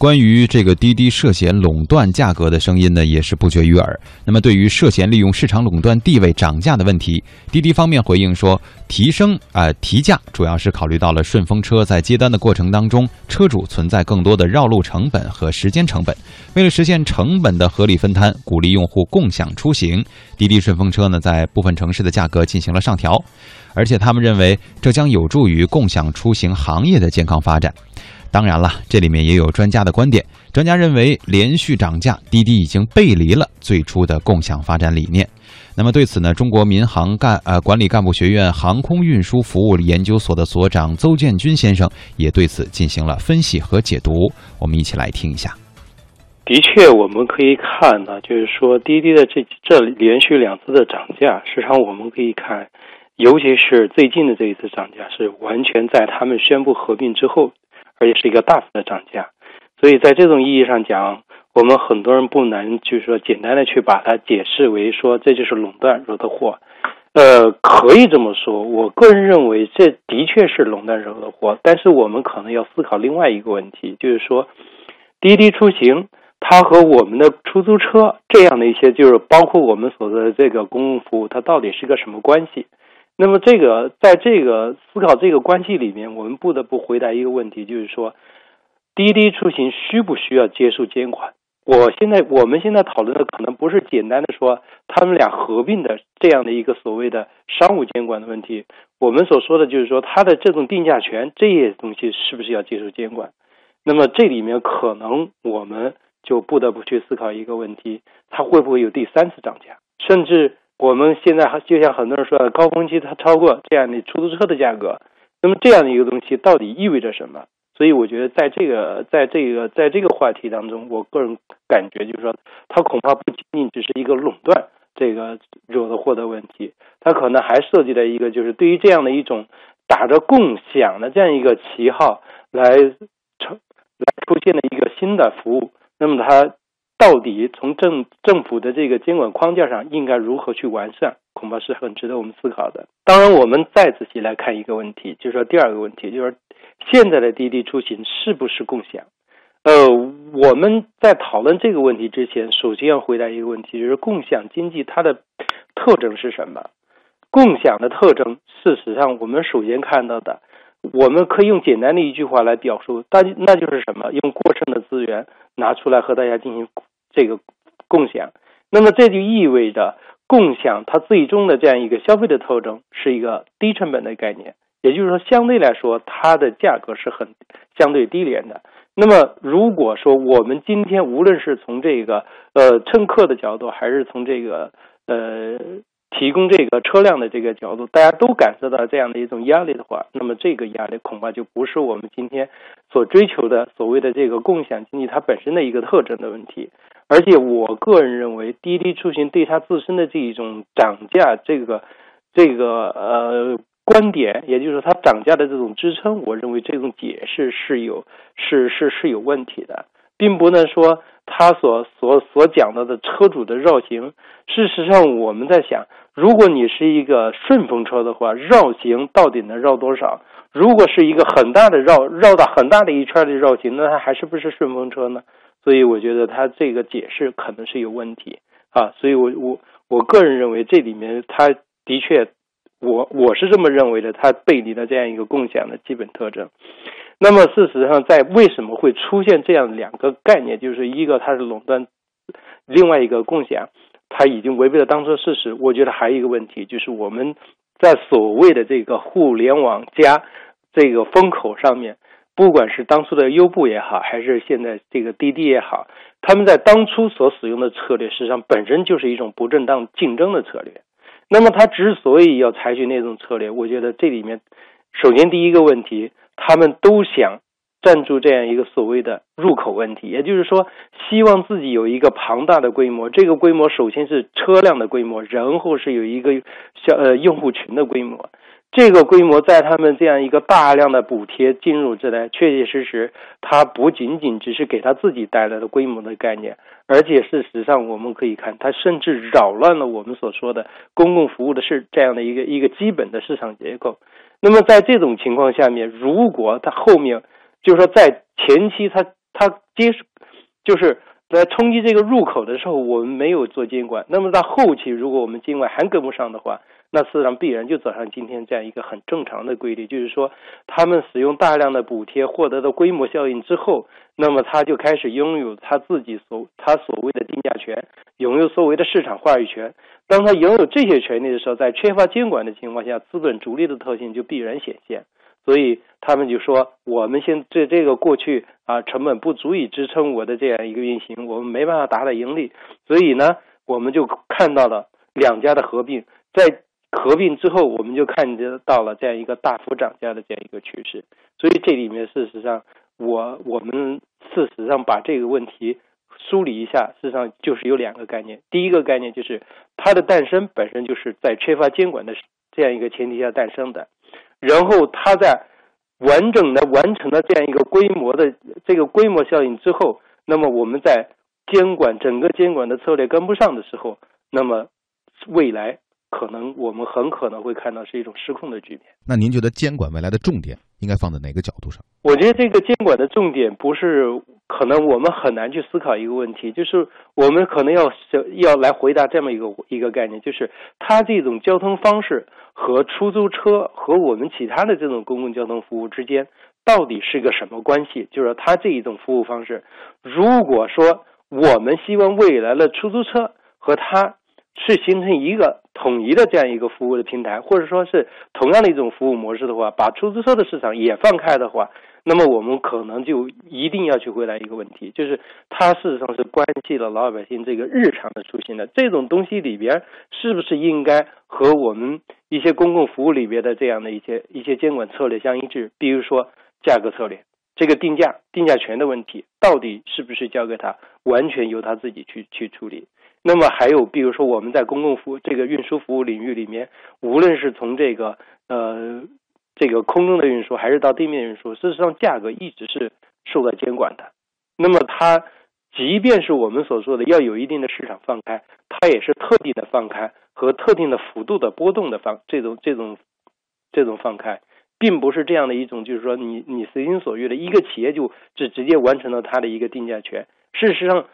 关于这个滴滴涉嫌垄断价格的声音呢，也是不绝于耳。那么，对于涉嫌利用市场垄断地位涨价的问题，滴滴方面回应说，提升啊提价主要是考虑到了顺风车在接单的过程当中，车主存在更多的绕路成本和时间成本。为了实现成本的合理分摊，鼓励用户共享出行，滴滴顺风车呢在部分城市的价格进行了上调，而且他们认为这将有助于共享出行行业的健康发展。当然了，这里面也有专家的观点。专家认为，连续涨价，滴滴已经背离了最初的共享发展理念。那么对此呢，中国民航干呃管理干部学院航空运输服务研究所的所长邹建军先生也对此进行了分析和解读。我们一起来听一下。的确，我们可以看呢，就是说滴滴的这这连续两次的涨价，实际上我们可以看，尤其是最近的这一次涨价，是完全在他们宣布合并之后。而且是一个大幅的涨价，所以在这种意义上讲，我们很多人不能就是说简单的去把它解释为说这就是垄断惹的祸，呃，可以这么说。我个人认为这的确是垄断惹的祸，但是我们可能要思考另外一个问题，就是说滴滴出行它和我们的出租车这样的一些，就是包括我们所说的这个公共服务，它到底是个什么关系？那么，这个在这个思考这个关系里面，我们不得不回答一个问题，就是说，滴滴出行需不需要接受监管？我现在我们现在讨论的可能不是简单的说他们俩合并的这样的一个所谓的商务监管的问题，我们所说的就是说，它的这种定价权这些东西是不是要接受监管？那么这里面可能我们就不得不去思考一个问题：它会不会有第三次涨价？甚至？我们现在就像很多人说的，高峰期它超过这样的出租车的价格，那么这样的一个东西到底意味着什么？所以我觉得在这个在这个在这个话题当中，我个人感觉就是说，它恐怕不仅仅只是一个垄断这个惹的祸的问题，它可能还涉及了一个就是对于这样的一种打着共享的这样一个旗号来成来出现的一个新的服务，那么它。到底从政政府的这个监管框架上应该如何去完善，恐怕是很值得我们思考的。当然，我们再仔细来看一个问题，就是说第二个问题，就是现在的滴滴出行是不是共享？呃，我们在讨论这个问题之前，首先要回答一个问题，就是共享经济它的特征是什么？共享的特征，事实上我们首先看到的，我们可以用简单的一句话来表述，但那就是什么？用过剩的资源拿出来和大家进行。这个共享，那么这就意味着共享它最终的这样一个消费的特征是一个低成本的概念，也就是说，相对来说它的价格是很相对低廉的。那么如果说我们今天无论是从这个呃乘客的角度，还是从这个呃。提供这个车辆的这个角度，大家都感受到这样的一种压力的话，那么这个压力恐怕就不是我们今天所追求的所谓的这个共享经济它本身的一个特征的问题。而且我个人认为，滴滴出行对它自身的这一种涨价这个这个呃观点，也就是说它涨价的这种支撑，我认为这种解释是有是是是有问题的。并不能说他所所所讲到的车主的绕行，事实上我们在想，如果你是一个顺风车的话，绕行到底能绕多少？如果是一个很大的绕绕到很大的一圈的绕行，那它还是不是顺风车呢？所以我觉得他这个解释可能是有问题啊。所以我我我个人认为这里面他的确，我我是这么认为的，他背离了这样一个共享的基本特征。那么，事实上，在为什么会出现这样两个概念？就是一个它是垄断，另外一个共享，它已经违背了当初的事实。我觉得还有一个问题，就是我们在所谓的这个互联网加这个风口上面，不管是当初的优步也好，还是现在这个滴滴也好，他们在当初所使用的策略，实际上本身就是一种不正当竞争的策略。那么，他之所以要采取那种策略，我觉得这里面，首先第一个问题。他们都想占住这样一个所谓的入口问题，也就是说，希望自己有一个庞大的规模。这个规模首先是车辆的规模，然后是有一个小呃用户群的规模。这个规模在他们这样一个大量的补贴进入之来，确确实实，它不仅仅只是给他自己带来的规模的概念，而且事实上我们可以看，它甚至扰乱了我们所说的公共服务的是这样的一个一个基本的市场结构。那么在这种情况下面，如果它后面就是说在前期它他接就是在冲击这个入口的时候，我们没有做监管。那么到后期，如果我们监管还跟不上的话，那事实上必然就走上今天这样一个很正常的规律，就是说，他们使用大量的补贴获得的规模效应之后，那么他就开始拥有他自己所他所谓的定价权，拥有所谓的市场话语权。当他拥有这些权利的时候，在缺乏监管的情况下，资本逐利的特性就必然显现。所以他们就说，我们现在这个过去啊，成本不足以支撑我的这样一个运行，我们没办法达到盈利。所以呢，我们就看到了两家的合并，在。合并之后，我们就看得到了这样一个大幅涨价的这样一个趋势。所以这里面事实上，我我们事实上把这个问题梳理一下，事实上就是有两个概念。第一个概念就是它的诞生本身就是在缺乏监管的这样一个前提下诞生的，然后它在完整的完成了这样一个规模的这个规模效应之后，那么我们在监管整个监管的策略跟不上的时候，那么未来。可能我们很可能会看到是一种失控的局面。那您觉得监管未来的重点应该放在哪个角度上？我觉得这个监管的重点不是可能我们很难去思考一个问题，就是我们可能要要来回答这么一个一个概念，就是它这种交通方式和出租车和我们其他的这种公共交通服务之间到底是个什么关系？就是它这一种服务方式，如果说我们希望未来的出租车和它。是形成一个统一的这样一个服务的平台，或者说是同样的一种服务模式的话，把出租车的市场也放开的话，那么我们可能就一定要去回答一个问题，就是它事实上是关系了老百姓这个日常的出行的。这种东西里边是不是应该和我们一些公共服务里边的这样的一些一些监管策略相一致？比如说价格策略，这个定价定价权的问题，到底是不是交给他，完全由他自己去去处理？那么还有，比如说我们在公共服务这个运输服务领域里面，无论是从这个呃这个空中的运输，还是到地面运输，事实上价格一直是受到监管的。那么它即便是我们所说的要有一定的市场放开，它也是特定的放开和特定的幅度的波动的放这种这种这种放开，并不是这样的一种，就是说你你随心所欲的一个企业就只直接完成了它的一个定价权。事实上。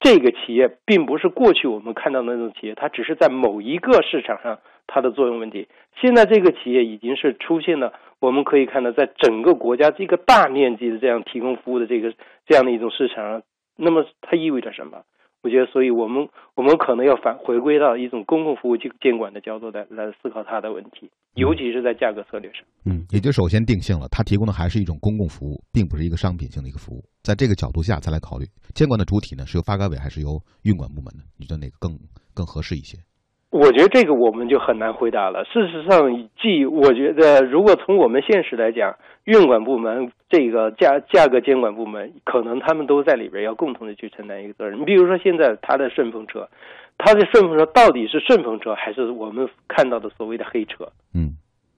这个企业并不是过去我们看到的那种企业，它只是在某一个市场上它的作用问题。现在这个企业已经是出现了，我们可以看到，在整个国家这个大面积的这样提供服务的这个这样的一种市场上，那么它意味着什么？我觉得，所以我们我们可能要反回归到一种公共服务监监管的角度来来思考它的问题，尤其是在价格策略上。嗯，也就首先定性了，它提供的还是一种公共服务，并不是一个商品性的一个服务。在这个角度下再来考虑监管的主体呢，是由发改委还是由运管部门呢？你觉得哪个更更合适一些？我觉得这个我们就很难回答了。事实上，既我觉得，如果从我们现实来讲，运管部门这个价价格监管部门，可能他们都在里边要共同的去承担一个责任。你比如说，现在他的顺风车，他的顺风车到底是顺风车还是我们看到的所谓的黑车？嗯，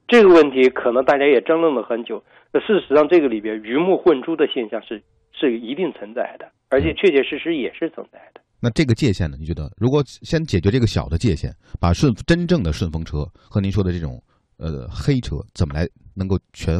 这个问题可能大家也争论了很久。那事实上，这个里边鱼目混珠的现象是是一定存在的，而且确确实实也是存在的。那这个界限呢？你觉得，如果先解决这个小的界限，把顺真正的顺风车和您说的这种呃黑车，怎么来能够全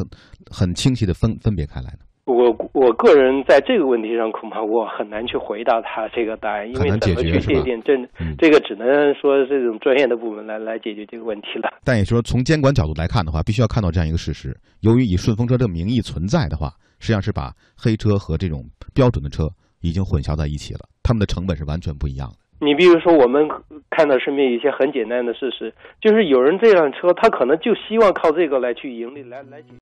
很清晰的分分别开来呢？我我个人在这个问题上，恐怕我很难去回答他这个答案，因为怎么去界定这这个，只能说这种专业的部门来来解决这个问题了。但也是说，从监管角度来看的话，必须要看到这样一个事实：由于以顺风车这个名义存在的话，实际上是把黑车和这种标准的车已经混淆在一起了。他们的成本是完全不一样的。你比如说，我们看到身边一些很简单的事实，就是有人这辆车，他可能就希望靠这个来去盈利，来来去。